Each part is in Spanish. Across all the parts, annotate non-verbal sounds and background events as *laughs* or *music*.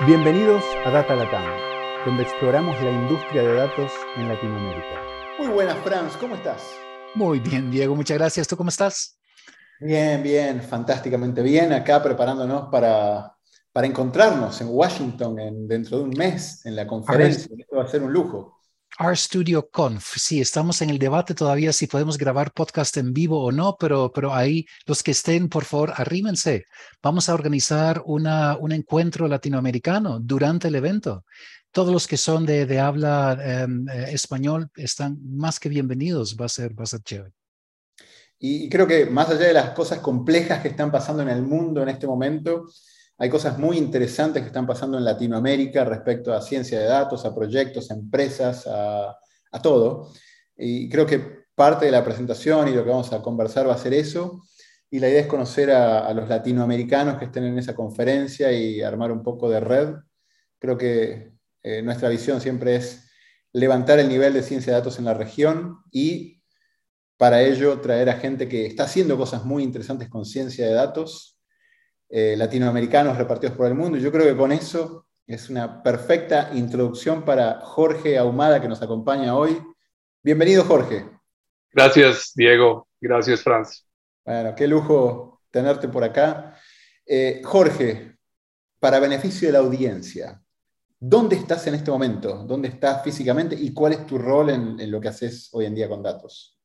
Bienvenidos a Data Latam, donde exploramos la industria de datos en Latinoamérica. Muy buenas, Franz, ¿cómo estás? Muy bien, Diego, muchas gracias. ¿Tú cómo estás? Bien, bien, fantásticamente bien. Acá preparándonos para, para encontrarnos en Washington en, dentro de un mes en la conferencia. Esto va a ser un lujo. RStudio Conf. Sí, estamos en el debate todavía si podemos grabar podcast en vivo o no, pero, pero ahí los que estén, por favor, arrímense. Vamos a organizar una, un encuentro latinoamericano durante el evento. Todos los que son de, de habla em, eh, español están más que bienvenidos. Va a ser, va a ser chévere. Y creo que más allá de las cosas complejas que están pasando en el mundo en este momento, hay cosas muy interesantes que están pasando en Latinoamérica respecto a ciencia de datos, a proyectos, a empresas, a, todo. Y creo que parte de la presentación y lo que vamos a conversar va a ser eso. Y la idea es conocer a, los latinoamericanos que estén en esa conferencia y armar un poco de red. Creo que eh, nuestra visión siempre es levantar el nivel de ciencia de datos en la región y para ello traer a gente que está haciendo cosas muy interesantes con ciencia de datos eh, latinoamericanos repartidos por el mundo. Y yo creo que con eso es una perfecta introducción para Jorge Ahumada que nos acompaña hoy. Bienvenido, Jorge. Gracias, Diego. Gracias, Franz. Bueno, qué lujo tenerte por acá. Eh, Jorge, para beneficio de la audiencia, ¿dónde estás en este momento? ¿Dónde estás físicamente y cuál es tu rol en, en lo que haces hoy en día con datos?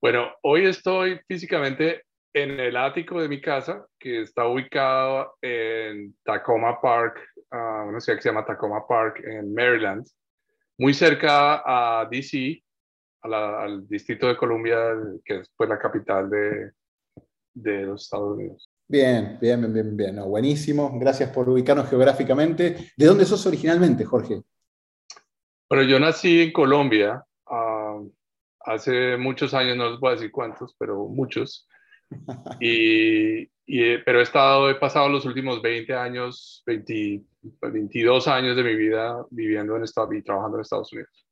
Bueno, hoy estoy físicamente en el ático de mi casa, que está ubicado en Tacoma Park, uh, una ciudad que se llama Tacoma Park en Maryland, muy cerca a DC, al Distrito de Columbia, que es pues, la capital de, de los Estados Unidos. Bien, bien, bien, bien, bien. buenísimo. Gracias por ubicarnos geográficamente. ¿De dónde sos originalmente, Jorge? Bueno, yo nací en Colombia uh, hace muchos años, no les voy a decir cuántos, pero muchos. *laughs* Y, eh, pero he estado, he pasado los últimos 20 años, 22 años de mi vida viviendo en Estados y trabajando en Estados Unidos.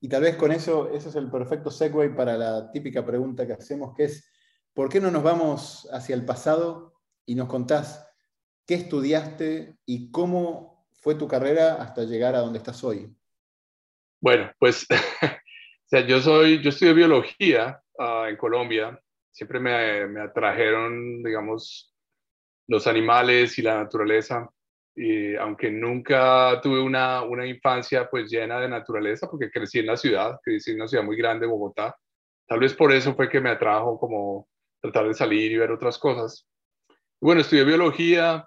Y tal vez con eso, ese es el perfecto segue para la típica pregunta que hacemos, que es, ¿por qué no nos vamos hacia el pasado y nos contás qué estudiaste y cómo fue tu carrera hasta llegar a donde estás hoy? Bueno, pues, *laughs* o sea, yo soy, yo estudié biología uh, en Colombia siempre me, me, atrajeron, digamos, los animales y la naturaleza. Y aunque nunca tuve una, una infancia pues llena de naturaleza, porque crecí en la ciudad, crecí en una ciudad muy grande, Bogotá, tal vez por eso fue que me atrajo como tratar de salir y ver otras cosas. bueno, estudié biología,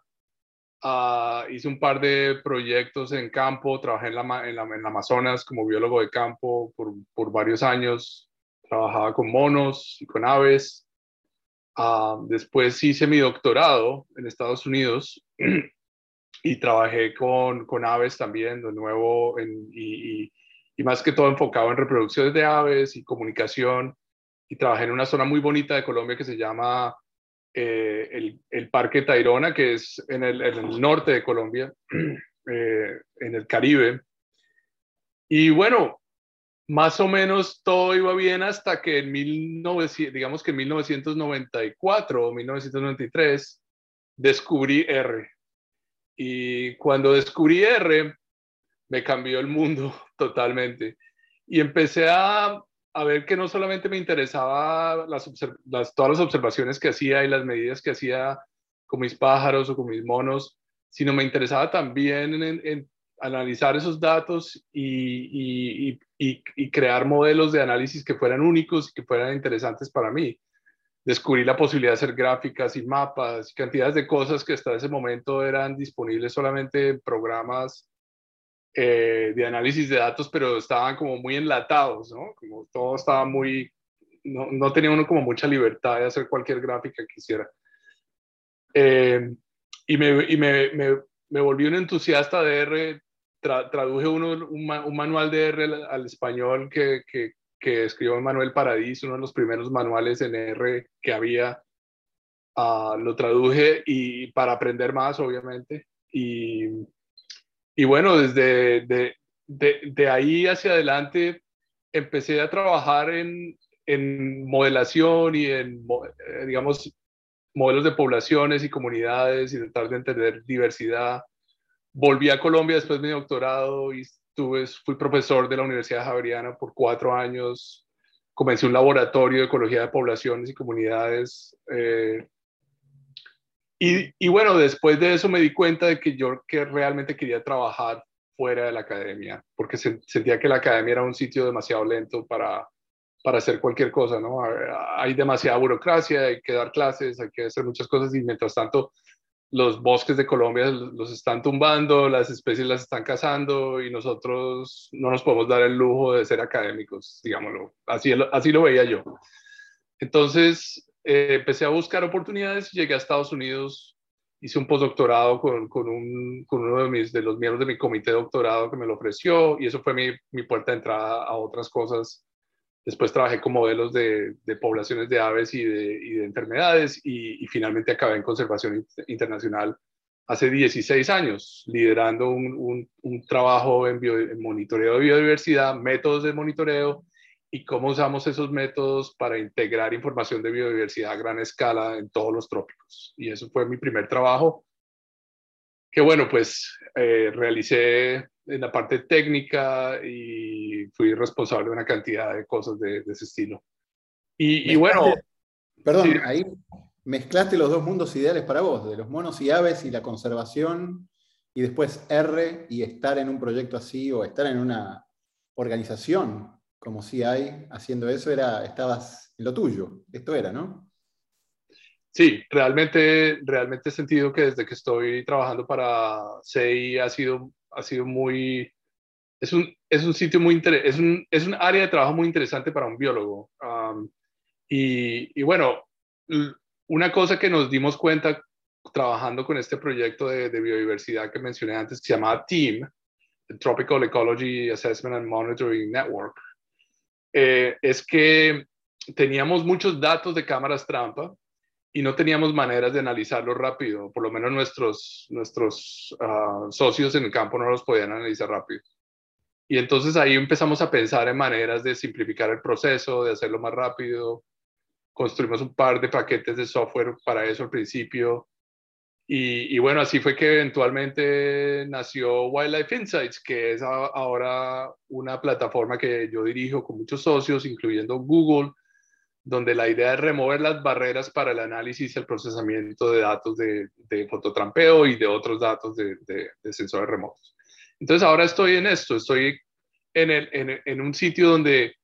uh, hice un par de proyectos en campo, trabajé en, la, en, la, en Amazonas como biólogo de campo por, por varios años, trabajaba con monos y con aves. Ah, después hice mi doctorado en Estados Unidos *clears throat* y trabajé con, con aves también, de nuevo, y, y, más que todo enfocado en reproducciones de aves y comunicación. Y trabajé en una zona muy bonita de Colombia que se llama eh, el, Parque Tayrona, que es en el, en el norte de Colombia, *clears throat* eh, en el Caribe. Y bueno, más o menos todo iba bien hasta que en 1900, digamos que en 1994 o 1993 descubrí R. Y cuando descubrí R, me cambió el mundo *laughs* totalmente. Y empecé a, a ver que no solamente me interesaba las, todas las observaciones que hacía y las medidas que hacía con mis pájaros o con mis monos, sino me interesaba también en, analizar esos datos y, crear modelos de análisis que fueran únicos y que fueran interesantes para mí. Descubrí la posibilidad de hacer gráficas y mapas y cantidades de cosas que hasta ese momento eran disponibles solamente en programas eh, de análisis de datos, pero estaban como muy enlatados, ¿no? Como todo estaba muy, no, tenía uno como mucha libertad de hacer cualquier gráfica que quisiera. Eh, y me, y me, me, me, volví un entusiasta de R traduje uno, un, manual de R al, español que, que, escribió Manuel Paradis, uno de los primeros manuales en R que había. Uh, lo traduje y para aprender más, obviamente. Y, y bueno, desde de, de, de, ahí hacia adelante empecé a trabajar en, en modelación y en, eh, digamos, modelos de poblaciones y comunidades y tratar de entender diversidad volví a Colombia después de mi doctorado y fui profesor de la Universidad Javeriana por cuatro años. Comencé un laboratorio de ecología de poblaciones y comunidades. Eh, y, y, bueno, después de eso me di cuenta de que yo que realmente quería trabajar fuera de la academia, porque sentía que la academia era un sitio demasiado lento para, para hacer cualquier cosa, ¿no? Hay demasiada burocracia, hay que dar clases, hay que hacer muchas cosas y mientras tanto los bosques de Colombia los están tumbando, las especies las están cazando y nosotros no nos podemos dar el lujo de ser académicos, digámoslo. Así, así lo veía yo. Entonces eh, empecé a buscar oportunidades llegué a Estados Unidos. Hice un postdoctorado con, con, un, con uno de, mis, de los miembros de mi comité de doctorado que me lo ofreció y eso fue mi, mi puerta de entrada a otras cosas Después trabajé con modelos de, poblaciones de aves y de, enfermedades y, finalmente acabé en conservación internacional hace 16 años, liderando un, trabajo en, en, monitoreo de biodiversidad, métodos de monitoreo y cómo usamos esos métodos para integrar información de biodiversidad a gran escala en todos los trópicos. Y eso fue mi primer trabajo, que bueno, pues eh, realicé en la parte técnica y fui responsable de una cantidad de cosas de, ese estilo. Y, bueno... Perdón, ahí mezclaste los dos mundos ideales para vos, de los monos y aves y la conservación, y después R y estar en un proyecto así o estar en una organización como si hay haciendo eso, era, estabas en lo tuyo, esto era, ¿no? Sí, realmente, realmente he sentido que desde que estoy trabajando para CI ha sido ha sido muy, es un, es un sitio muy interesante, es un, es un área de trabajo muy interesante para un biólogo. y, y, bueno, una cosa que nos dimos cuenta trabajando con este proyecto de, biodiversidad que mencioné antes, que se llama TEAM, Tropical Ecology Assessment and Monitoring Network, eh, es que teníamos muchos datos de cámaras trampa y no teníamos maneras de analizarlo rápido, por lo menos nuestros, nuestros ah, socios en el campo no los podían analizar rápido. Y entonces ahí empezamos a pensar en maneras de simplificar el proceso, de hacerlo más rápido. Construimos un par de paquetes de software para eso al principio. Y, y bueno, así fue que eventualmente nació Wildlife Insights, que es ahora una plataforma que yo dirijo con muchos socios, incluyendo Google, donde la idea es remover las barreras para el análisis y el procesamiento de datos de, fototrampeo y de otros datos de, sensores remotos. Entonces ahora estoy en esto, estoy en, el, en, un sitio donde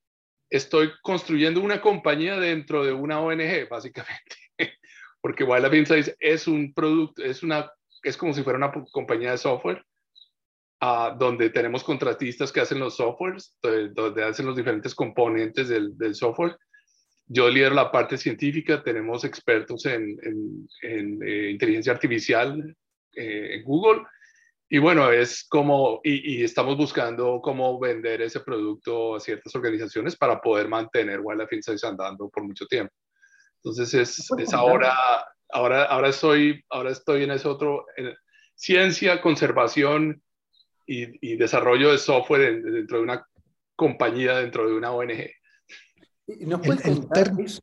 estoy construyendo una compañía dentro de una ONG, básicamente, *laughs* porque Wildlife Insights es un producto, es, una, es como si fuera una compañía de software, uh, donde tenemos contratistas que hacen los softwares, donde, hacen los diferentes componentes del, del software, yo lidero la parte científica, tenemos expertos en, eh, inteligencia artificial eh, en Google. Y bueno, es como, y, estamos buscando cómo vender ese producto a ciertas organizaciones para poder mantener Wildlife Insights andando por mucho tiempo. Entonces es, es ahora, ahora, ahora, estoy, ahora estoy en ese otro, ciencia, conservación y, y, desarrollo de software dentro de una compañía, dentro de una ONG. ¿Nos puedes el,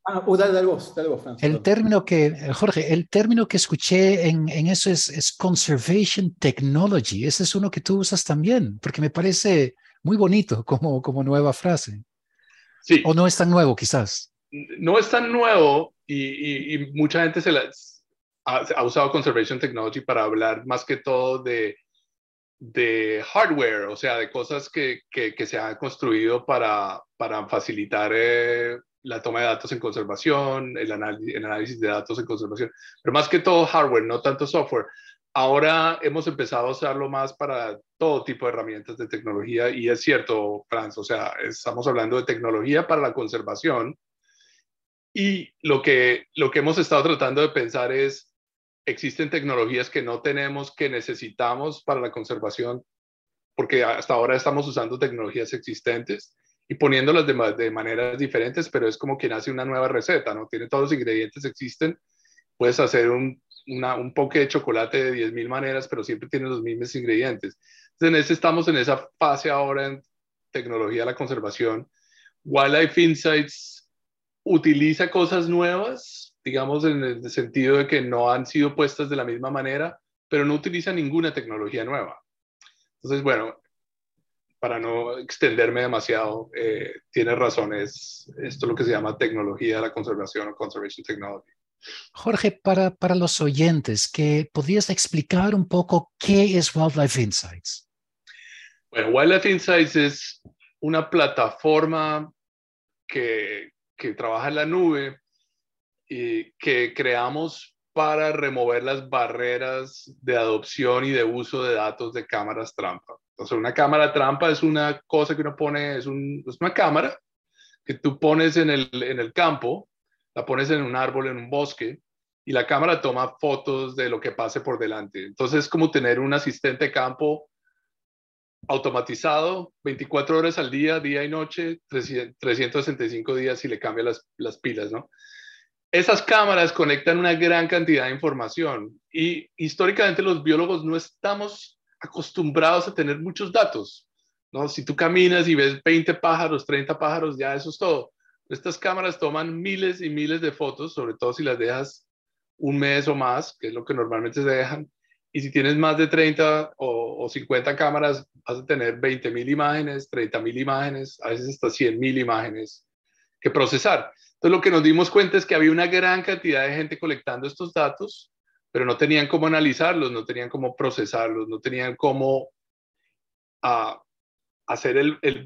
ah, oh, dale, vos, dale vos, El término que, Jorge, el término que escuché en, en eso es, es, conservation technology. Ese es uno que tú usas también, porque me parece muy bonito como, como nueva frase. Sí. O no es tan nuevo, quizás. No es tan nuevo y, y, mucha gente se las, ha, ha usado conservation technology para hablar más que todo de de hardware, o sea, de cosas que, que, se han construido para, para facilitar eh, la toma de datos en conservación, el, análisis de datos en conservación, pero más que todo hardware, no tanto software. Ahora hemos empezado a usarlo más para todo tipo de herramientas de tecnología y es cierto, Franz, o sea, estamos hablando de tecnología para la conservación y lo que, lo que hemos estado tratando de pensar es existen tecnologías que no tenemos, que necesitamos para la conservación, porque hasta ahora estamos usando tecnologías existentes y poniéndolas de, de maneras diferentes, pero es como quien hace una nueva receta, ¿no? Tiene todos los ingredientes, existen, puedes hacer un, una, un poke de chocolate de 10.000 maneras, pero siempre tiene los mismos ingredientes. Entonces, estamos en esa fase ahora en tecnología de la conservación. Wildlife Insights utiliza cosas nuevas, digamos, en el sentido de que no han sido puestas de la misma manera, pero no utiliza ninguna tecnología nueva. Entonces, bueno, para no extenderme demasiado, eh, tiene razones, esto es lo que se llama tecnología de la conservación o conservation technology. Jorge, para, para los oyentes, que ¿podrías explicar un poco qué es Wildlife Insights? Bueno, Wildlife Insights es una plataforma que, que trabaja en la nube y que creamos para remover las barreras de adopción y de uso de datos de cámaras trampa. Entonces, una cámara trampa es una cosa que uno pone, es, una cámara que tú pones en el, campo, la pones en un árbol, en un bosque, y la cámara toma fotos de lo que pase por delante. Entonces, es como tener un asistente campo automatizado 24 horas al día, día y noche, 365 días si le cambia las, las pilas, ¿no? Esas cámaras conectan una gran cantidad de información y históricamente los biólogos no estamos acostumbrados a tener muchos datos. ¿no? Si tú caminas y ves 20 pájaros, 30 pájaros, ya eso es todo. Estas cámaras toman miles y miles de fotos, sobre todo si las dejas un mes o más, que es lo que normalmente se dejan. Y si tienes más de 30 o, o 50 cámaras, vas a tener 20 mil imágenes, 30 mil imágenes, a veces hasta 100 mil imágenes que procesar. Entonces lo que nos dimos cuenta es que había una gran cantidad de gente colectando estos datos, pero no tenían cómo analizarlos, no tenían cómo procesarlos, no tenían cómo ah, hacer el, el,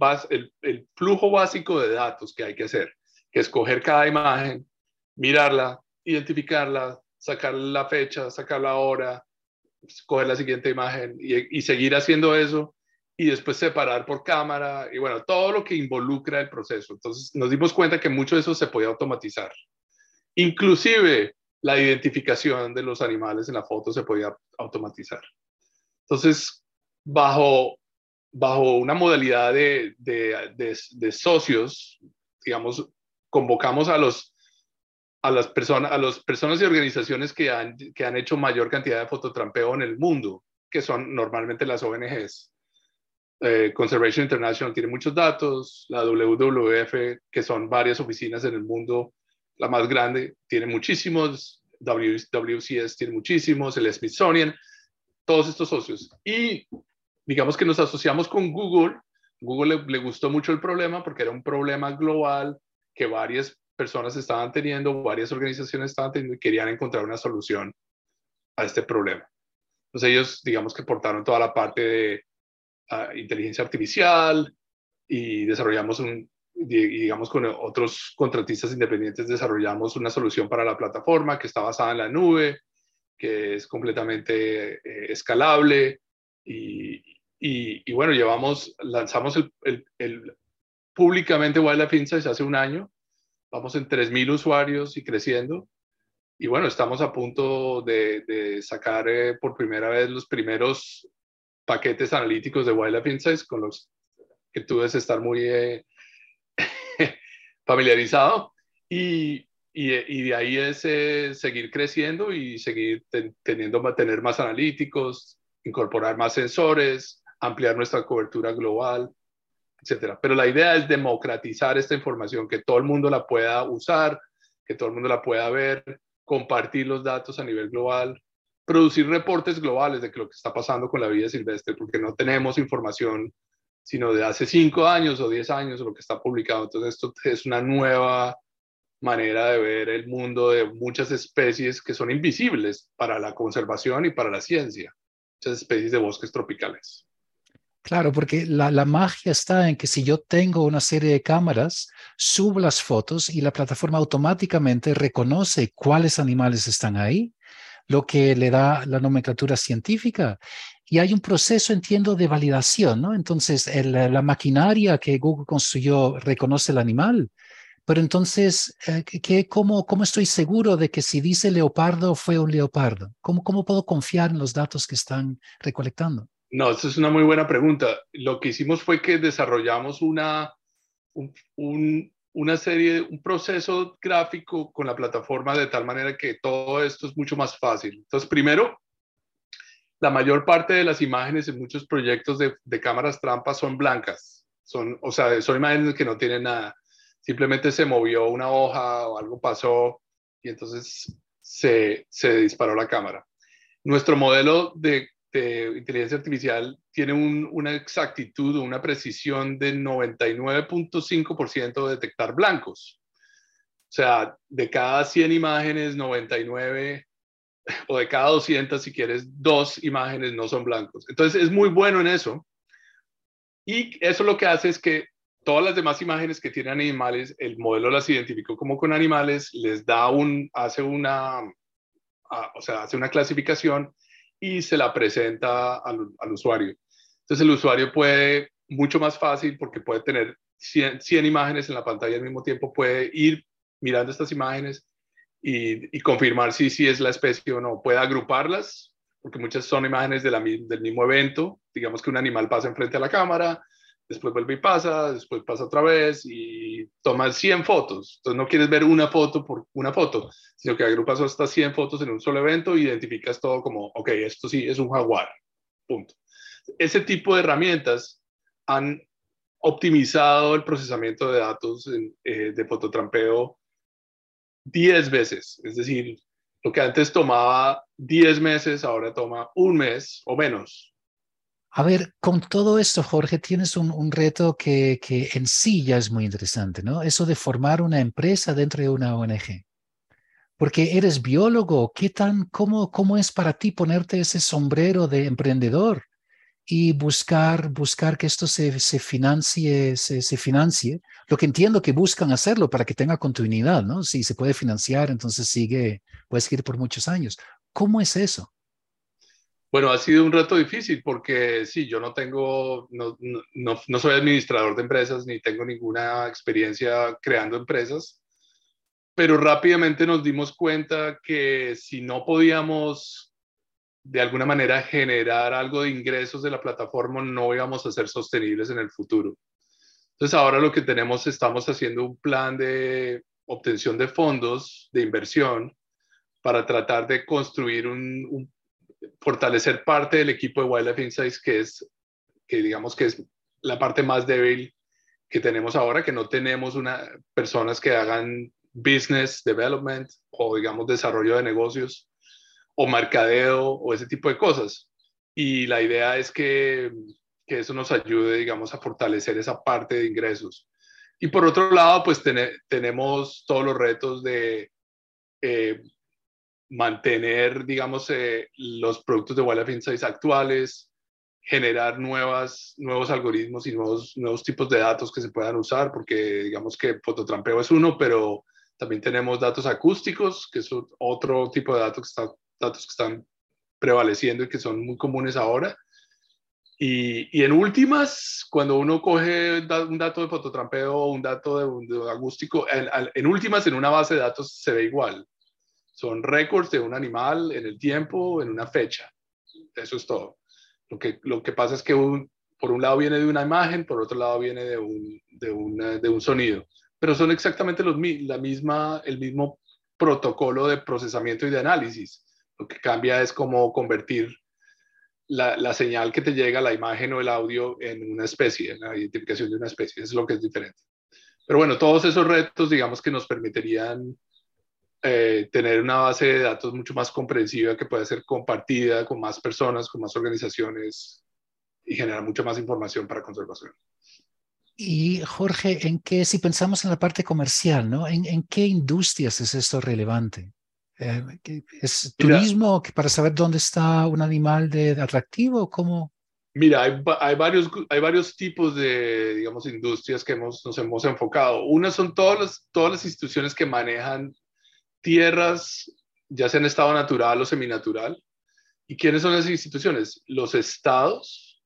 el, flujo básico de datos que hay que hacer, que es coger cada imagen, mirarla, identificarla, sacar la fecha, sacar la hora, coger la siguiente imagen y seguir haciendo eso y después separar por cámara y bueno, todo lo que involucra el proceso. Entonces nos dimos cuenta que mucho de eso se podía automatizar. Inclusive la identificación de los animales en la foto se podía automatizar. Entonces, bajo, bajo una modalidad de, de, de, socios, digamos, convocamos a los a las personas a las personas y organizaciones que han, que han hecho mayor cantidad de fototrampeo en el mundo, que son normalmente las ONGs. Eh, Conservation International tiene muchos datos, la WWF, que son varias oficinas en el mundo, la más grande, tiene muchísimos, WCS tiene muchísimos, el Smithsonian, todos estos socios. Y digamos que nos asociamos con Google. Google le, le gustó mucho el problema porque era un problema global que varias personas estaban teniendo, varias organizaciones estaban teniendo y querían encontrar una solución a este problema. Entonces ellos, digamos que portaron toda la parte de inteligencia artificial y desarrollamos un, digamos, con otros contratistas independientes desarrollamos una solución para la plataforma que está basada en la nube, que es completamente eh, escalable y, y, bueno, llevamos, lanzamos el, el, el públicamente Wildlife Insights hace un año, vamos en 3.000 usuarios y creciendo. Y bueno, estamos a punto de, de sacar eh, por primera vez los primeros paquetes analíticos de Wildlife Insights con los que tú debes estar muy eh, *laughs* familiarizado. Y, y, de ahí es eh, seguir creciendo y seguir teniendo, tener más analíticos, incorporar más sensores, ampliar nuestra cobertura global, etcétera. Pero la idea es democratizar esta información, que todo el mundo la pueda usar, que todo el mundo la pueda ver, compartir los datos a nivel global producir reportes globales de lo que está pasando con la vida silvestre, porque no tenemos información sino de hace cinco años o diez años lo que está publicado. Entonces esto es una nueva manera de ver el mundo de muchas especies que son invisibles para la conservación y para la ciencia, muchas especies de bosques tropicales. Claro, porque la, la, magia está en que si yo tengo una serie de cámaras, subo las fotos y la plataforma automáticamente reconoce cuáles animales están ahí lo que le da la nomenclatura científica. Y hay un proceso, entiendo, de validación, ¿no? Entonces, la maquinaria que Google construyó reconoce el animal, pero entonces, eh, ¿qué, cómo, ¿cómo estoy seguro de que si dice leopardo fue un leopardo? ¿Cómo, ¿Cómo puedo confiar en los datos que están recolectando? No, esa es una muy buena pregunta. Lo que hicimos fue que desarrollamos una, un, una serie, un proceso gráfico con la plataforma de tal manera que todo esto es mucho más fácil. Entonces, primero, la mayor parte de las imágenes en muchos proyectos de, cámaras trampas son blancas. Son, o sea, son imágenes que no tienen nada. Simplemente se movió una hoja o algo pasó y entonces se, se disparó la cámara. Nuestro modelo de, inteligencia artificial tiene una exactitud o una precisión de 99.5% de detectar blancos. O sea, de cada 100 imágenes, 99 o de cada 200, si quieres, dos imágenes no son blancos. Entonces es muy bueno en eso. Y eso lo que hace es que todas las demás imágenes que tienen animales, el modelo las identificó como con animales, les da un, hace una, o sea, hace una clasificación y se la presenta al, al, usuario. Entonces el usuario puede, mucho más fácil, porque puede tener 100, 100 imágenes en la pantalla al mismo tiempo, puede ir mirando estas imágenes y, confirmar si, si es la especie o no. Puede agruparlas, porque muchas son imágenes del mismo evento. Digamos que un animal pasa enfrente a la cámara, después vuelve y pasa, después pasa otra vez y toma 100 fotos. Entonces no quieres ver una foto por una foto, sino que agrupas hasta 100 fotos en un solo evento y identificas todo como, ok, esto sí es un jaguar. Punto. Ese tipo de herramientas han optimizado el procesamiento de datos eh, de fototrampeo 10 veces. Es decir, lo que antes tomaba 10 meses, ahora toma un mes o menos. A ver, con todo esto, Jorge, tienes un, reto que, que, en sí ya es muy interesante, ¿no? Eso de formar una empresa dentro de una ONG. Porque eres biólogo, ¿qué tan, cómo, cómo es para ti ponerte ese sombrero de emprendedor? Y buscar, buscar que esto se, se financie, se, se, financie. Lo que entiendo que buscan hacerlo para que tenga continuidad, ¿no? Si se puede financiar, entonces sigue, puede seguir por muchos años. ¿Cómo es eso? Bueno, ha sido un reto difícil porque sí, yo no tengo, no, no, no soy administrador de empresas ni tengo ninguna experiencia creando empresas, pero rápidamente nos dimos cuenta que si no podíamos de alguna manera generar algo de ingresos de la plataforma, no íbamos a ser sostenibles en el futuro. Entonces ahora lo que tenemos, estamos haciendo un plan de obtención de fondos de inversión para tratar de construir un, fortalecer parte del equipo de Wildlife Insights que es, que digamos que es la parte más débil que tenemos ahora, que no tenemos una, personas que hagan business development o digamos desarrollo de negocios o mercadeo o ese tipo de cosas. Y la idea es que, que eso nos ayude, digamos, a fortalecer esa parte de ingresos. Y por otro lado, pues tenemos todos los retos de eh, mantener, digamos, eh, los productos de Wildlife Insights actuales, generar nuevas, nuevos algoritmos y nuevos, nuevos tipos de datos que se puedan usar, porque digamos que fototrampeo es uno, pero también tenemos datos acústicos, que es otro tipo de datos que está datos que están prevaleciendo y que son muy comunes ahora. Y, y en últimas, cuando uno coge un dato de fototrampeo o un dato de, de acústico, en, en, últimas en una base de datos se ve igual. Son récords de un animal en el tiempo, en una fecha. Eso es todo. Lo que, lo que pasa es que un, por un lado viene de una imagen, por otro lado viene de un, de, una, de un sonido. Pero son exactamente los, la misma, el mismo protocolo de procesamiento y de análisis. Lo que cambia es cómo convertir la, señal que te llega, la imagen o el audio, en una especie, en la identificación de una especie. es lo que es diferente. Pero bueno, todos esos retos, digamos que nos permitirían eh, tener una base de datos mucho más comprensiva que pueda ser compartida con más personas, con más organizaciones y generar mucha más información para conservación. Y Jorge, ¿en qué, si pensamos en la parte comercial, ¿no? ¿En, en qué industrias es esto relevante? Eh, ¿Es turismo para saber dónde está un animal de, atractivo? ¿Cómo? Mira, hay, hay, varios, hay varios tipos de, digamos, industrias que hemos, nos hemos enfocado. Una son todas las, todas las instituciones que manejan tierras, ya sea en estado natural o seminatural. ¿Y quiénes son esas instituciones? Los estados,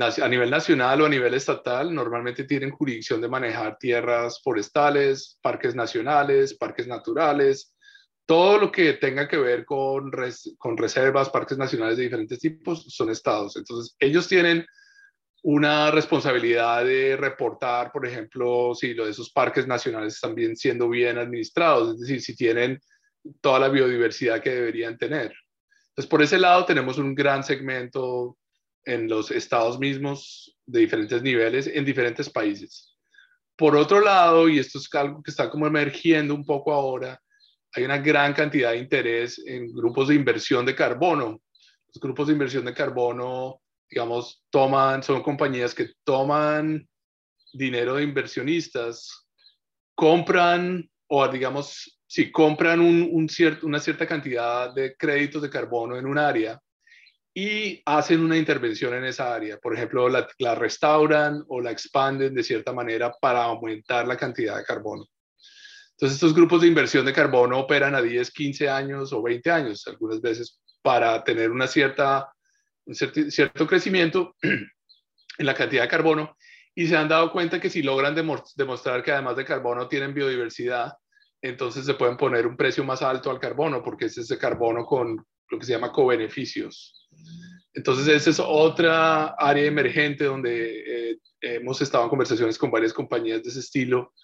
a nivel nacional o a nivel estatal, normalmente tienen jurisdicción de manejar tierras forestales, parques nacionales, parques naturales, todo lo que tenga que ver con, reservas, parques nacionales de diferentes tipos, son estados. Entonces, ellos tienen una responsabilidad de reportar, por ejemplo, si lo de esos parques nacionales están bien siendo bien administrados, es decir, si tienen toda la biodiversidad que deberían tener. Entonces, por ese lado tenemos un gran segmento en los estados mismos de diferentes niveles en diferentes países. Por otro lado, y esto es algo que está como emergiendo un poco ahora, hay una gran cantidad de interés en grupos de inversión de carbono. Los grupos de inversión de carbono, digamos, toman, son compañías que toman dinero de inversionistas, compran o digamos, si compran una cierta cantidad de créditos de carbono en un área y hacen una intervención en esa área, por ejemplo, la restauran o la expanden de cierta manera para aumentar la cantidad de carbono. Entonces, estos grupos de inversión de carbono operan a 10, 15 años o 20 años, algunas veces, para tener una cierta, un cierto crecimiento *clears throat* en la cantidad de carbono y se han dado cuenta que si logran demostrar que además de carbono tienen biodiversidad, entonces se pueden poner un precio más alto al carbono, porque es ese carbono con lo que se llama cobeneficios. Entonces, esa es otra área emergente donde eh, hemos estado en conversaciones con varias compañías de ese estilo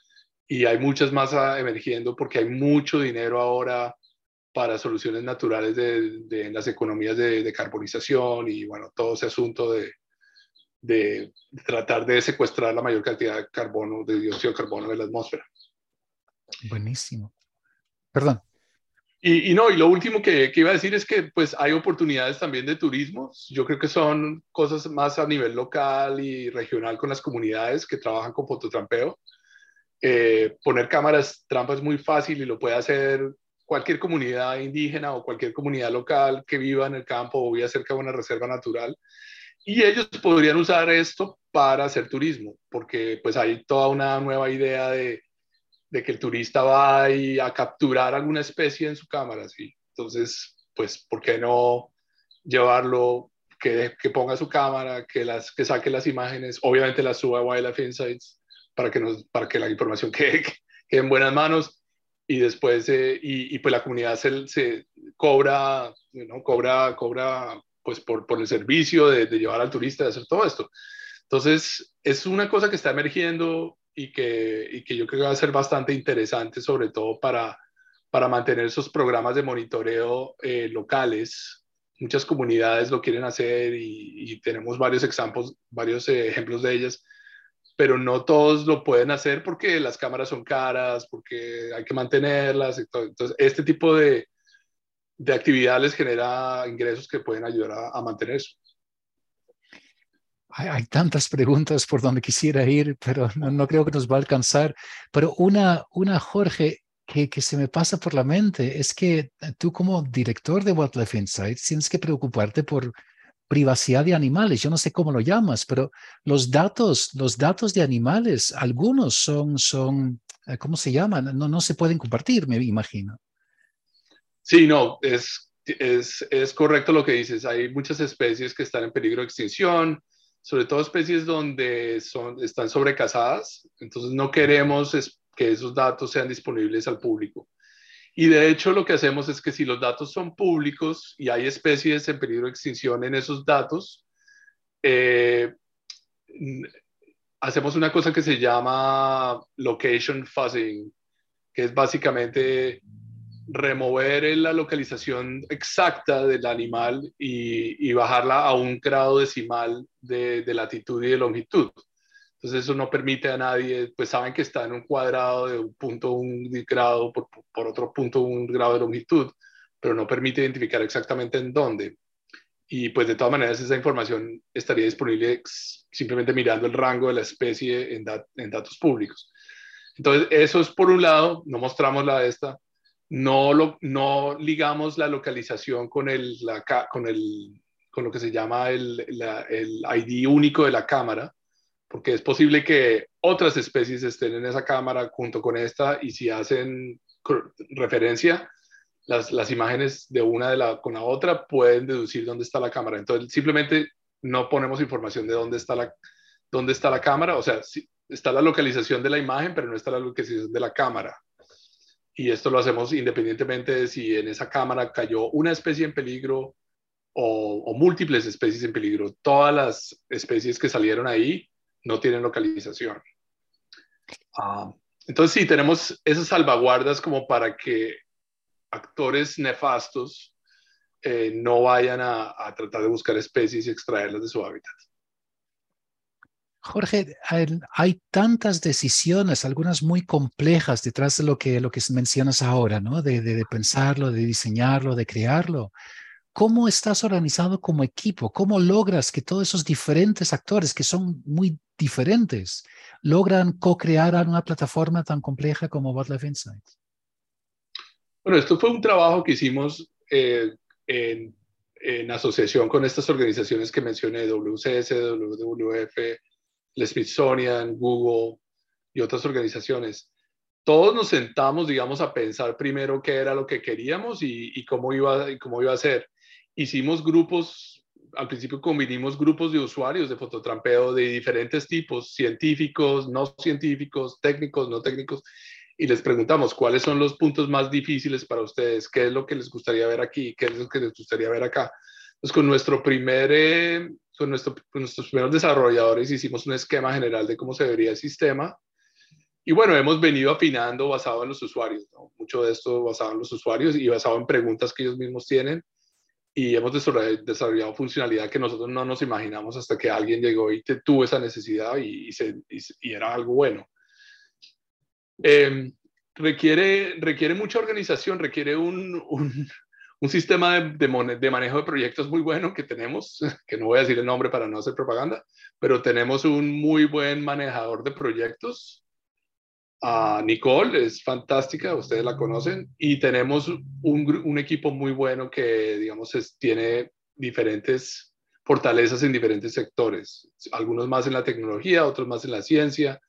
y hay muchas más emergiendo porque hay mucho dinero ahora para soluciones naturales de, en las economías de, de, carbonización y bueno, todo ese asunto de, de tratar de secuestrar la mayor cantidad de carbono, de dióxido de carbono de la atmósfera. Buenísimo. Perdón. Y, no, y lo último que, que, iba a decir es que pues hay oportunidades también de turismo. Yo creo que son cosas más a nivel local y regional con las comunidades que trabajan con fototrampeo. Eh, poner cámaras trampa es muy fácil y lo puede hacer cualquier comunidad indígena o cualquier comunidad local que viva en el campo o viva cerca de una reserva natural. Y ellos podrían usar esto para hacer turismo, porque pues hay toda una nueva idea de, de que el turista va a capturar alguna especie en su cámara, ¿sí? Entonces, pues, ¿por qué no llevarlo, que, que ponga su cámara, que, las, que saque las imágenes, obviamente las suba a Wildlife Insights para que, nos, para que la información *laughs* quede, quede en buenas manos y después, eh, y, y, pues la comunidad se, se cobra, ¿no? cobra, cobra pues por, por el servicio de, de, llevar al turista, de hacer todo esto. Entonces, es una cosa que está emergiendo y que, y que yo creo que va a ser bastante interesante, sobre todo para, para mantener esos programas de monitoreo eh, locales. Muchas comunidades lo quieren hacer y, y tenemos varios, ejemplos, varios eh, ejemplos de ellas, pero no todos lo pueden hacer porque las cámaras son caras, porque hay que mantenerlas. Entonces, este tipo de, de actividad les genera ingresos que pueden ayudar a, mantener eso. Hay, tantas preguntas por donde quisiera ir, pero no, creo que nos va a alcanzar. Pero una, una Jorge, que, que, se me pasa por la mente es que tú como director de Wildlife Insights tienes que preocuparte por privacidad de animales. Yo no sé cómo lo llamas, pero los datos, los datos de animales, algunos son, son eh, ¿cómo se llaman? No, no se pueden compartir, me imagino. Sí, no, es, es, es, correcto lo que dices. Hay muchas especies que están en peligro de extinción, sobre todo especies donde son, están sobrecasadas. Entonces no queremos que esos datos sean disponibles al público. Y de hecho lo que hacemos es que si los datos son públicos y hay especies en peligro de extinción en esos datos, eh, hacemos una cosa que se llama location fuzzing, que es básicamente remover la localización exacta del animal y, bajarla a un grado decimal de, latitud y de longitud. Entonces eso no permite a nadie, pues saben que está en un cuadrado de un punto un grado por, otro punto un grado de longitud, pero no permite identificar exactamente en dónde. Y pues de todas maneras esa información estaría disponible simplemente mirando el rango de la especie en, en datos públicos. Entonces eso es por un lado, no mostramos la de esta, no, lo, no ligamos la localización con, el, la, con, el, con lo que se llama el, el ID único de la cámara, porque es posible que otras especies estén en esa cámara junto con esta y si hacen referencia, las, las, imágenes de una de la, con la otra pueden deducir dónde está la cámara. Entonces, simplemente no ponemos información de dónde está la, dónde está la cámara, o sea, está la localización de la imagen, pero no está la localización de la cámara y esto lo hacemos independientemente de si en esa cámara cayó una especie en peligro o, múltiples especies en peligro. Todas las especies que salieron ahí no tienen localización. Ah, entonces sí, tenemos esas salvaguardas como para que actores nefastos eh, no vayan a, tratar de buscar especies y extraerlas de su hábitat. Jorge, hay tantas decisiones, algunas muy complejas detrás de lo que, lo que mencionas ahora, ¿no? De, de, pensarlo, de diseñarlo, de crearlo. ¿Cómo estás organizado como equipo? ¿Cómo logras que todos esos diferentes actores, que son muy diferentes, logran co-crear una plataforma tan compleja como Wildlife Insights? Bueno, esto fue un trabajo que hicimos eh, en, en, asociación con estas organizaciones que mencioné, WCS, WWF, Smithsonian, Google y otras organizaciones. Todos nos sentamos, digamos, a pensar primero qué era lo que queríamos y, y cómo, iba, y cómo iba a ser. Hicimos grupos, al principio combinimos grupos de usuarios de fototrampeo de diferentes tipos, científicos, no científicos, técnicos, no técnicos, y les preguntamos cuáles son los puntos más difíciles para ustedes, qué es lo que les gustaría ver aquí, qué es lo que les gustaría ver acá. Pues con nuestro primer, eh, con, nuestro, nuestros primeros desarrolladores hicimos un esquema general de cómo se vería el sistema. Y bueno, hemos venido afinando basado en los usuarios, mucho de esto basado en los usuarios y basado en preguntas que ellos mismos tienen. Y hemos desarrollado funcionalidad que nosotros no nos imaginamos hasta que alguien llegó y tuvo esa necesidad y, y, era algo bueno. Eh, requiere, requiere mucha organización, requiere un, un, un sistema de, de, manejo de proyectos muy bueno que tenemos, *laughs* que no voy a decir el nombre para no hacer propaganda, pero tenemos un muy buen manejador de proyectos. Uh, Nicole es fantástica, ustedes la conocen, y tenemos un, un equipo muy bueno que, digamos, es, tiene diferentes fortalezas en diferentes sectores, algunos más en la tecnología, otros más en la ciencia,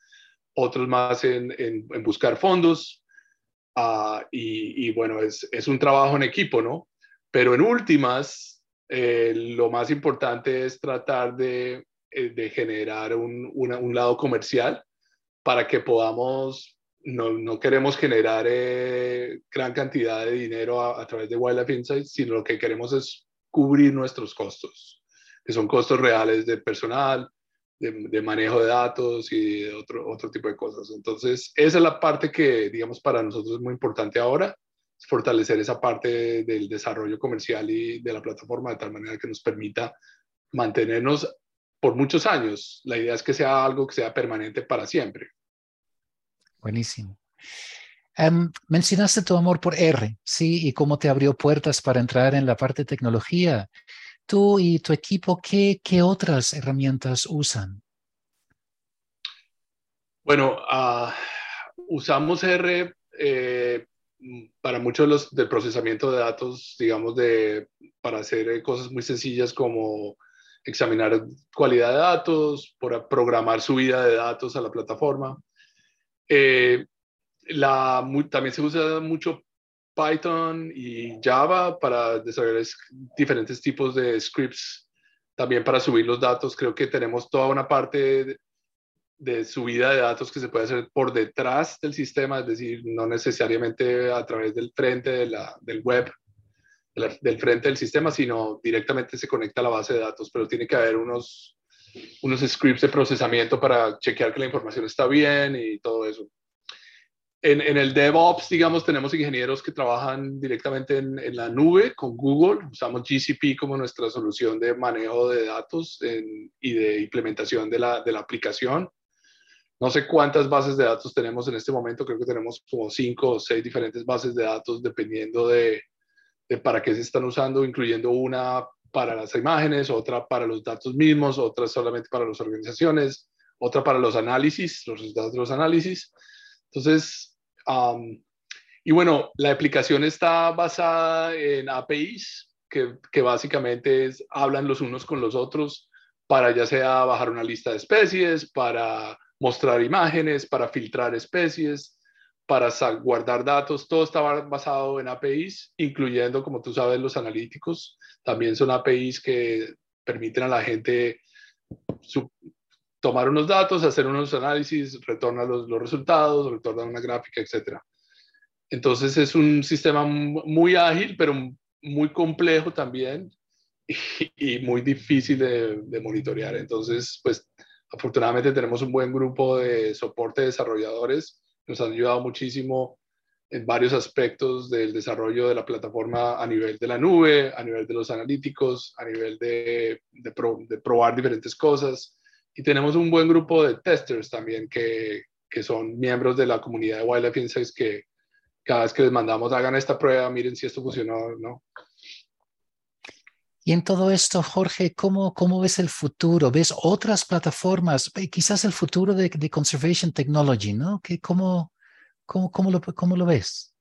otros más en, en, en buscar fondos, Ah, y, bueno, es, es, un trabajo en equipo, ¿no? Pero en últimas, eh, lo más importante es tratar de, eh, de generar un, un, lado comercial para que podamos, no, no queremos generar eh, gran cantidad de dinero a, través de Wildlife Insights, sino lo que queremos es cubrir nuestros costos, que son costos reales de personal, de, manejo de datos y otro, otro tipo de cosas. Entonces, esa es la parte que, digamos, para nosotros es muy importante ahora, fortalecer esa parte del desarrollo comercial y de la plataforma de tal manera que nos permita mantenernos por muchos años. La idea es que sea algo que sea permanente para siempre. Buenísimo. Um, mencionaste tu amor por R, ¿sí? Y cómo te abrió puertas para entrar en la parte de tecnología tú y tu equipo, ¿qué, qué otras herramientas usan? Bueno, uh, usamos R eh, para muchos de los del procesamiento de datos, digamos, de, para hacer cosas muy sencillas como examinar calidad de datos, para programar subida de datos a la plataforma. Eh, también se usa mucho Python y Java para desarrollar diferentes tipos de scripts, también para subir los datos. Creo que tenemos toda una parte de, subida de datos que se puede hacer por detrás del sistema, es decir, no necesariamente a través del frente de la, del web, del frente del sistema, sino directamente se conecta a la base de datos, pero tiene que haber unos, unos scripts de procesamiento para chequear que la información está bien y todo eso en, el DevOps, digamos, tenemos ingenieros que trabajan directamente en, la nube con Google. Usamos GCP como nuestra solución de manejo de datos y de implementación de la, de la, aplicación. No sé cuántas bases de datos tenemos en este momento. Creo que tenemos como cinco o seis diferentes bases de datos dependiendo de, para qué se están usando, incluyendo una para las imágenes, otra para los datos mismos, otra solamente para las organizaciones, otra para los análisis, los resultados de los análisis. Entonces, y bueno, la aplicación está basada en APIs, que, que básicamente es, hablan los unos con los otros para ya sea bajar una lista de especies, para mostrar imágenes, para filtrar especies, para guardar datos, todo está basado en APIs, incluyendo, como tú sabes, los analíticos. También son APIs que permiten a la gente tomar unos datos, hacer unos análisis, retorna los, resultados, retorna una gráfica, etc. Entonces es un sistema muy ágil, pero muy complejo también *laughs* y, muy difícil de, monitorear. Entonces, pues afortunadamente tenemos un buen grupo de soporte de desarrolladores. Nos han ayudado muchísimo en varios aspectos del desarrollo de la plataforma a nivel de la nube, a nivel de los analíticos, a nivel de, probar diferentes cosas Y tenemos un buen grupo de testers también que, que son miembros de la comunidad de Wildlife Insights que cada vez que les mandamos hagan esta prueba, miren si esto funcionó o no. Y en todo esto, Jorge, ¿cómo, cómo ves el futuro? ¿Ves otras plataformas? Quizás el futuro de, de Conservation Technology, ¿no? ¿Qué, cómo, cómo, cómo, lo, ¿Cómo lo ves?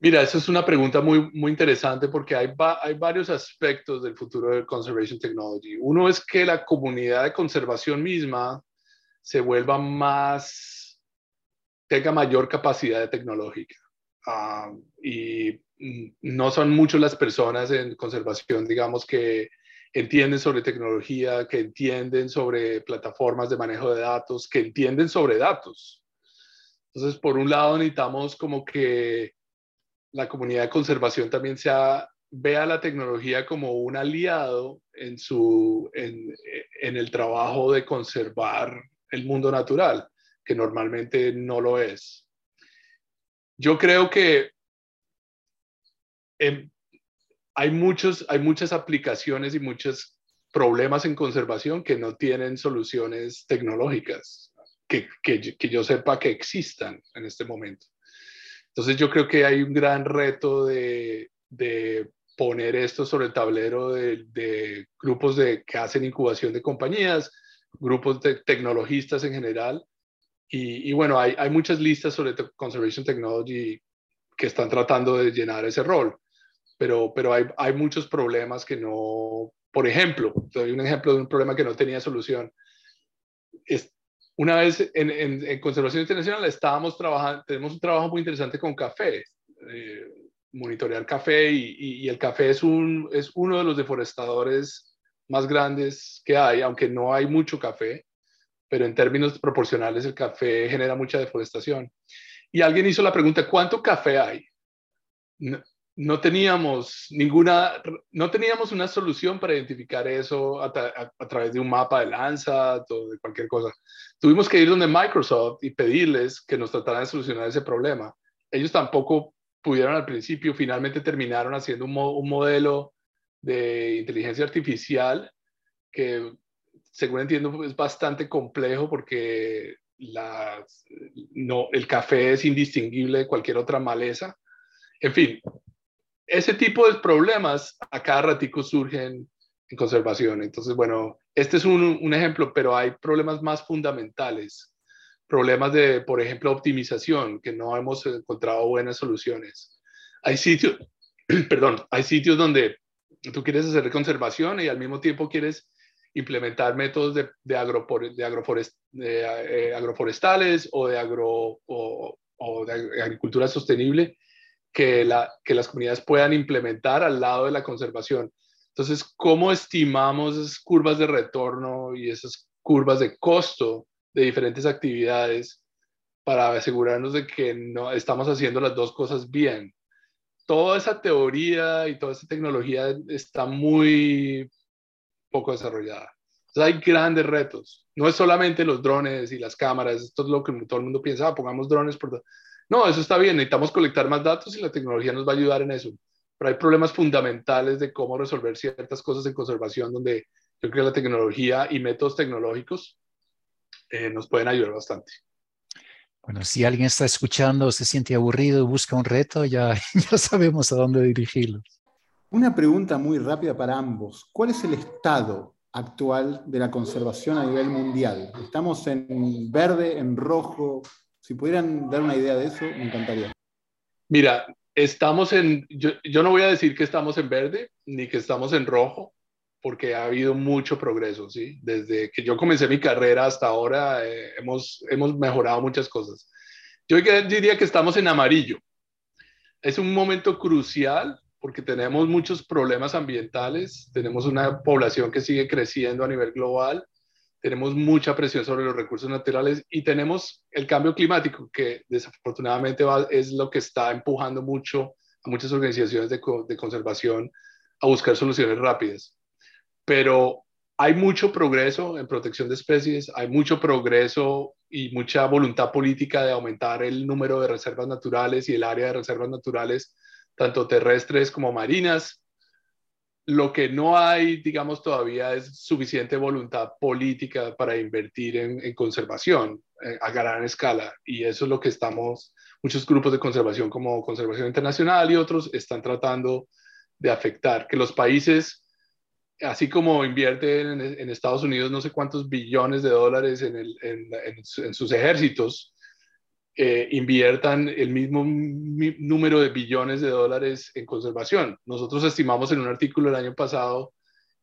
Mira, eso es una pregunta muy, muy interesante porque hay, hay varios aspectos del futuro de Conservation Technology. Uno es que la comunidad de conservación misma se vuelva más, tenga mayor capacidad tecnológica. Ah, y no son muchas las personas en conservación, digamos, que entienden sobre tecnología, que entienden sobre plataformas de manejo de datos, que entienden sobre datos. Entonces, por un lado, necesitamos como que la comunidad de conservación también sea, vea la tecnología como un aliado en, su, en, en el trabajo de conservar el mundo natural, que normalmente no lo es. Yo creo que Em, hay, muchos, hay muchas aplicaciones y muchos problemas en conservación que no tienen soluciones tecnológicas que, que, que, yo sepa que existan en este momento. Entonces yo creo que hay un gran reto de, de poner esto sobre el tablero de, de, grupos de, que hacen incubación de compañías, grupos de tecnologistas en general. Y, y bueno, hay, hay, muchas listas sobre Conservation Technology que están tratando de llenar ese rol pero, pero hay, hay muchos problemas que no, por ejemplo, doy un ejemplo de un problema que no tenía solución. Es, una vez en, en, Conservación Internacional estábamos trabajando, tenemos un trabajo muy interesante con café, eh, monitorear café y, y, el café es, un, es uno de los deforestadores más grandes que hay, aunque no hay mucho café, pero en términos proporcionales el café genera mucha deforestación. Y alguien hizo la pregunta, ¿cuánto café hay? no teníamos ninguna, no teníamos una solución para identificar eso a, través de un mapa de lanza o de cualquier cosa. Tuvimos que ir donde Microsoft y pedirles que nos trataran de solucionar ese problema. Ellos tampoco pudieron al principio, finalmente terminaron haciendo un, modelo de inteligencia artificial que, según entiendo, es bastante complejo porque no, el café es indistinguible de cualquier otra maleza. En fin, ese tipo de problemas a cada ratico surgen en conservación. Entonces, bueno, este es un, un, ejemplo, pero hay problemas más fundamentales. Problemas de, por ejemplo, optimización, que no hemos encontrado buenas soluciones. Hay sitios, *clears throat* perdón, hay sitios donde tú quieres hacer conservación y al mismo tiempo quieres implementar métodos de, de, de, agroforest, de eh, agroforestales o de, agro, o, o de agricultura sostenible que, la, que las comunidades puedan implementar al lado de la conservación. Entonces, ¿cómo estimamos esas curvas de retorno y esas curvas de costo de diferentes actividades para asegurarnos de que no estamos haciendo las dos cosas bien? Toda esa teoría y toda esa tecnología está muy poco desarrollada. Entonces hay grandes retos. No es solamente los drones y las cámaras, esto es lo que todo el mundo piensa, ah, pongamos drones por... No, eso está bien, necesitamos colectar más datos y la tecnología nos va a ayudar en eso. Pero hay problemas fundamentales de cómo resolver ciertas cosas en conservación donde yo creo que la tecnología y métodos tecnológicos eh, nos pueden ayudar bastante. Bueno, si alguien está escuchando, se siente aburrido y busca un reto, ya, *laughs* ya sabemos a dónde dirigirlo. Una pregunta muy rápida para ambos. ¿Cuál es el estado actual de la conservación a nivel mundial? ¿Estamos en verde, en rojo, si pudieran dar una idea de eso, me encantaría. Mira, estamos en, yo, no voy a decir que estamos en verde ni que estamos en rojo, porque ha habido mucho progreso, ¿sí? Desde que yo comencé mi carrera hasta ahora eh, hemos, hemos mejorado muchas cosas. Yo diría que estamos en amarillo. Es un momento crucial porque tenemos muchos problemas ambientales, tenemos una población que sigue creciendo a nivel global, tenemos mucha presión sobre los recursos naturales y tenemos el cambio climático, que desafortunadamente es lo que está empujando mucho a muchas organizaciones de, de conservación a buscar soluciones rápidas. Pero hay mucho progreso en protección de especies, hay mucho progreso y mucha voluntad política de aumentar el número de reservas naturales y el área de reservas naturales, tanto terrestres como marinas. Lo que no hay, digamos, todavía es suficiente voluntad política para invertir en, conservación eh, a gran escala. Y eso es lo que estamos, muchos grupos de conservación como Conservación Internacional y otros están tratando de afectar, que los países, así como invierten en, Estados Unidos no sé cuántos billones de dólares en, en sus ejércitos, eh, inviertan el mismo número de billones de dólares en conservación. Nosotros estimamos en un artículo el año pasado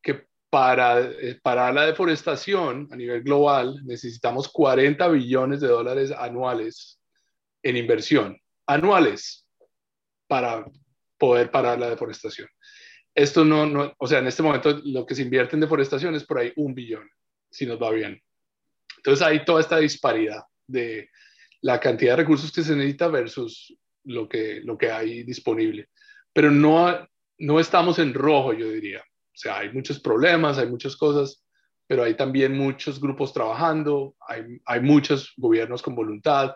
que para eh, parar la deforestación a nivel global necesitamos 40 billones de dólares anuales en inversión, anuales, para poder parar la deforestación. Esto no, no, o sea, en este momento lo que se invierte en deforestación es por ahí un billón, si nos va bien. Entonces hay toda esta disparidad de, la cantidad de recursos que se necesita versus lo que, lo que hay disponible. Pero no, no estamos en rojo, yo diría. O sea, hay muchos problemas, hay muchas cosas, pero hay también muchos grupos trabajando, hay, hay muchos gobiernos con voluntad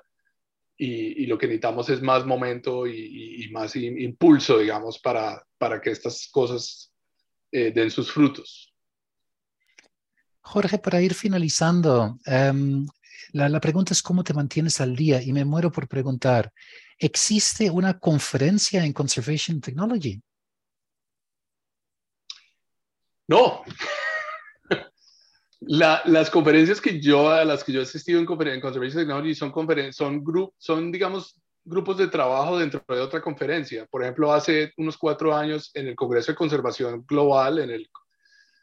y, lo que necesitamos es más momento y, más impulso, digamos, para, para que estas cosas eh, den sus frutos. Jorge, para ir finalizando, um, la, pregunta es cómo te mantienes al día y me muero por preguntar, ¿existe una conferencia en Conservation Technology? No. las conferencias que yo, a las que yo he asistido en, Conservation Technology son, son, son, digamos, grupos de trabajo dentro de otra conferencia. Por ejemplo, hace unos cuatro años en el Congreso de Conservación Global, en el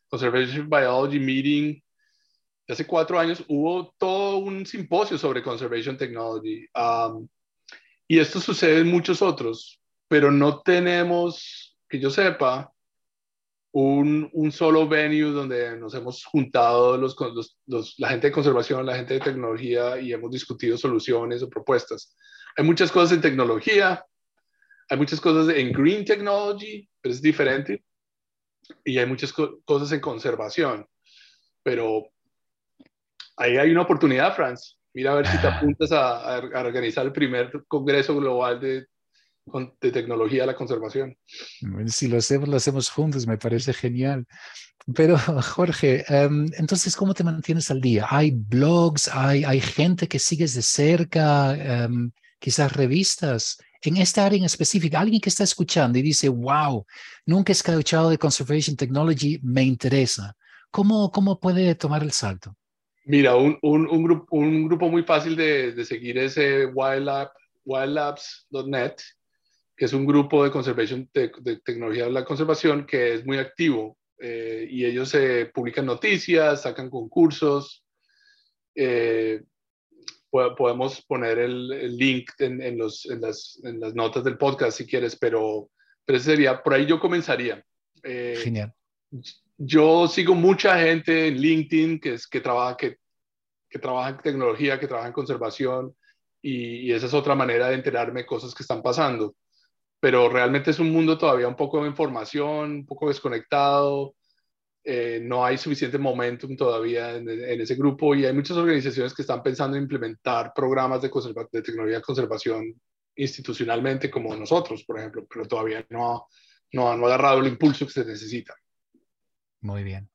Conservation Biology Meeting hace cuatro años hubo todo un simposio sobre Conservation Technology. y esto sucede en muchos otros, pero no tenemos, que yo sepa, un, un solo venue donde nos hemos juntado los, los, la gente de conservación, la gente de tecnología y hemos discutido soluciones o propuestas. Hay muchas cosas en tecnología, hay muchas cosas en green technology, pero es diferente, y hay muchas cosas en conservación, pero ahí hay una oportunidad, Franz. Mira a ver si te apuntas a, organizar el primer Congreso Global de, Tecnología de la Conservación. Si lo hacemos, lo hacemos juntos, me parece genial. Pero Jorge, em, entonces, ¿cómo te mantienes al día? ¿Hay blogs? ¿Hay, gente que sigues de cerca? Em, quizás revistas. En esta área en específico, alguien que está escuchando y dice, wow, nunca he escuchado de Conservation Technology, me interesa. ¿Cómo, cómo puede tomar el salto? Mira, un, un, un, grupo, un grupo muy fácil de, de seguir es eh, Wildlab, wildlabs.net, que es un grupo de conservación de, tecnología de la conservación que es muy activo eh, y ellos eh, publican noticias, sacan concursos. Eh, podemos poner el, el link en, en, los, en, las, en, las, notas del podcast si quieres, pero, pero ese sería, por ahí yo comenzaría. Genial yo sigo mucha gente en LinkedIn que, es, que, trabaja, que, que trabaja en tecnología, que trabaja en conservación, y, esa es otra manera de enterarme de cosas que están pasando. Pero realmente es un mundo todavía un poco de información, un poco desconectado, eh, no hay suficiente momentum todavía en, ese grupo y hay muchas organizaciones que están pensando en implementar programas de, tecnología de conservación institucionalmente como nosotros, por ejemplo, pero todavía no, no, no ha agarrado el impulso que se necesita. Muy bien.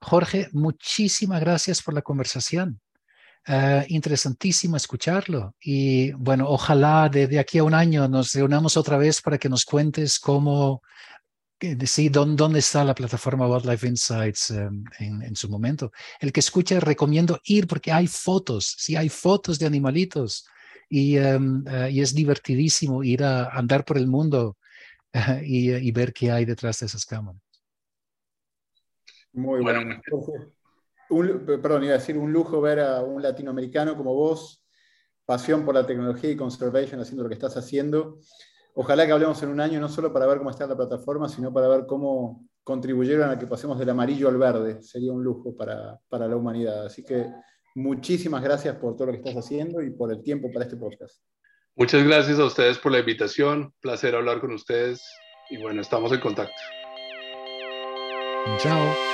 Jorge, muchísimas gracias por la conversación. Uh, interesantísimo escucharlo. Y bueno, ojalá de, aquí a un año nos reunamos otra vez para que nos cuentes cómo, sí, dónde, está la plataforma Wildlife Insights em, en, su momento. El que escuche, recomiendo ir porque hay fotos, sí, hay fotos de animalitos y, em, y es divertidísimo ir a andar por el mundo *laughs* y, y ver qué hay detrás de esas cámaras. Muy bueno. perdón, iba a decir, un lujo ver a un latinoamericano como vos, pasión por la tecnología y conservation haciendo lo que estás haciendo. Ojalá que hablemos en un año no solo para ver cómo está la plataforma, sino para ver cómo contribuyeron a que pasemos del amarillo al verde. Sería un lujo para, para la humanidad. Así que muchísimas gracias por todo lo que estás haciendo y por el tiempo para este podcast. Muchas gracias a ustedes por la invitación. Placer hablar con ustedes. Y bueno, estamos en contacto. Chao.